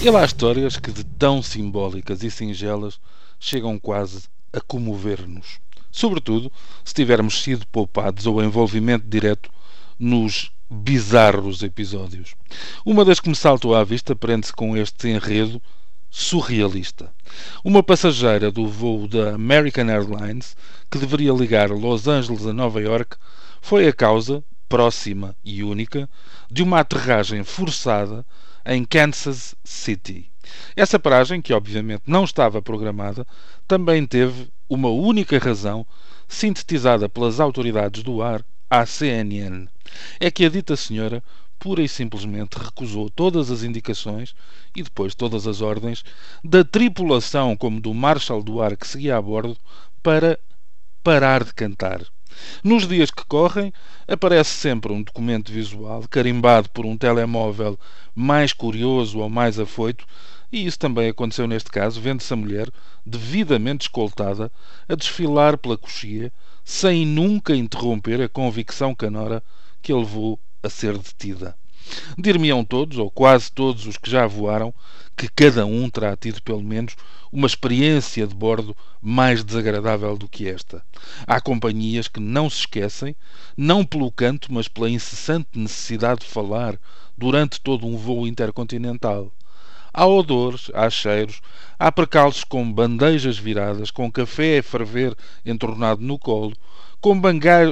E lá há histórias que, de tão simbólicas e singelas, chegam quase a comover-nos. Sobretudo se tivermos sido poupados ao envolvimento direto nos bizarros episódios. Uma das que me saltou à vista prende-se com este enredo surrealista. Uma passageira do voo da American Airlines, que deveria ligar Los Angeles a Nova York, foi a causa, próxima e única, de uma aterragem forçada em Kansas City. Essa paragem, que obviamente não estava programada, também teve uma única razão, sintetizada pelas autoridades do ar à CNN. É que a dita senhora pura e simplesmente recusou todas as indicações e depois todas as ordens da tripulação como do Marshal do ar que seguia a bordo para parar de cantar. Nos dias que correm, aparece sempre um documento visual carimbado por um telemóvel mais curioso ou mais afoito, e isso também aconteceu neste caso, vendo-se a mulher, devidamente escoltada, a desfilar pela coxia, sem nunca interromper a convicção canora que a levou a ser detida. Dir-me-ão todos, ou quase todos os que já voaram, que cada um terá tido pelo menos uma experiência de bordo mais desagradável do que esta. Há companhias que não se esquecem, não pelo canto, mas pela incessante necessidade de falar durante todo um voo intercontinental. Há odores, há cheiros, há percalços com bandejas viradas, com café a ferver entornado no colo, com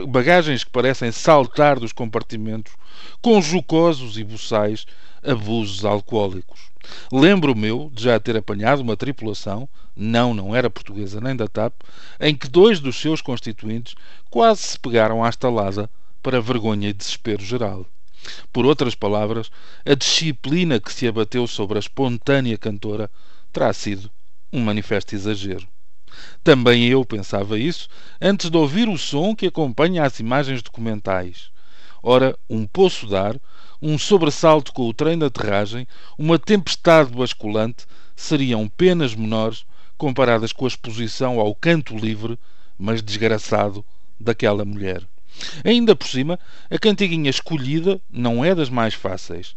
bagagens que parecem saltar dos compartimentos, com jocosos e buçais abusos alcoólicos. Lembro o meu de já ter apanhado uma tripulação, não, não era portuguesa nem da TAP, em que dois dos seus constituintes quase se pegaram à estalada para vergonha e desespero geral. Por outras palavras, a disciplina que se abateu sobre a espontânea cantora terá sido um manifesto exagero. Também eu pensava isso antes de ouvir o som que acompanha as imagens documentais. Ora, um poço de ar, um sobressalto com o trem de aterragem, uma tempestade basculante seriam penas menores comparadas com a exposição ao canto livre, mas desgraçado, daquela mulher. Ainda por cima, a cantiguinha escolhida não é das mais fáceis.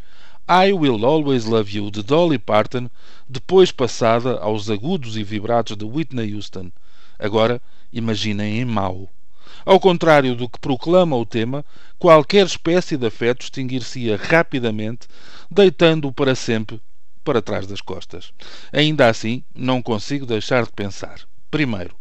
I Will Always Love You de Dolly Parton, depois passada aos agudos e vibratos de Whitney Houston. Agora, imaginem em mau. Ao contrário do que proclama o tema, qualquer espécie de afeto extinguir-se-ia rapidamente, deitando-o para sempre para trás das costas. Ainda assim, não consigo deixar de pensar. Primeiro,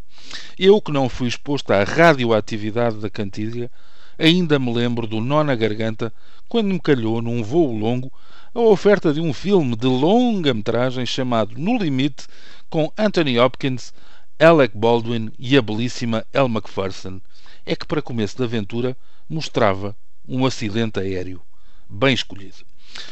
eu que não fui exposto à radioatividade da cantiga, ainda me lembro do nó na garganta quando me calhou num voo longo a oferta de um filme de longa metragem chamado No Limite, com Anthony Hopkins, Alec Baldwin e a belíssima Elle Macpherson. É que, para começo da aventura, mostrava um acidente aéreo. Bem escolhido.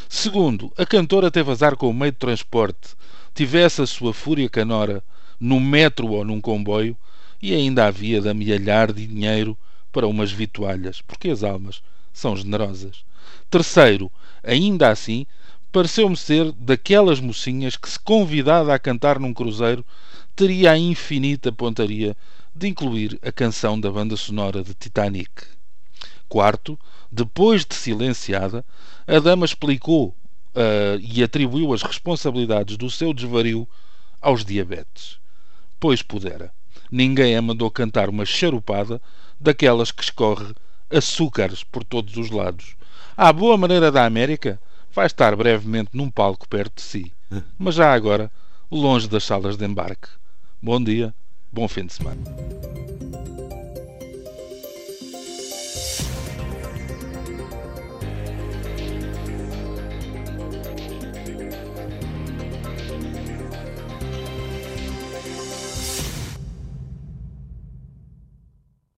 Segundo, a cantora teve azar com o meio de transporte. Tivesse a sua fúria canora num metro ou num comboio, e ainda havia de amealhar dinheiro para umas vitualhas, porque as almas são generosas. Terceiro, ainda assim, pareceu-me ser daquelas mocinhas que, se convidada a cantar num cruzeiro, teria a infinita pontaria de incluir a canção da banda sonora de Titanic. Quarto, depois de silenciada, a dama explicou uh, e atribuiu as responsabilidades do seu desvario aos diabetes. Pois pudera. Ninguém a mandou cantar uma charupada daquelas que escorre açúcares por todos os lados. À boa maneira da América, vai estar brevemente num palco perto de si, mas já agora longe das salas de embarque. Bom dia, bom fim de semana.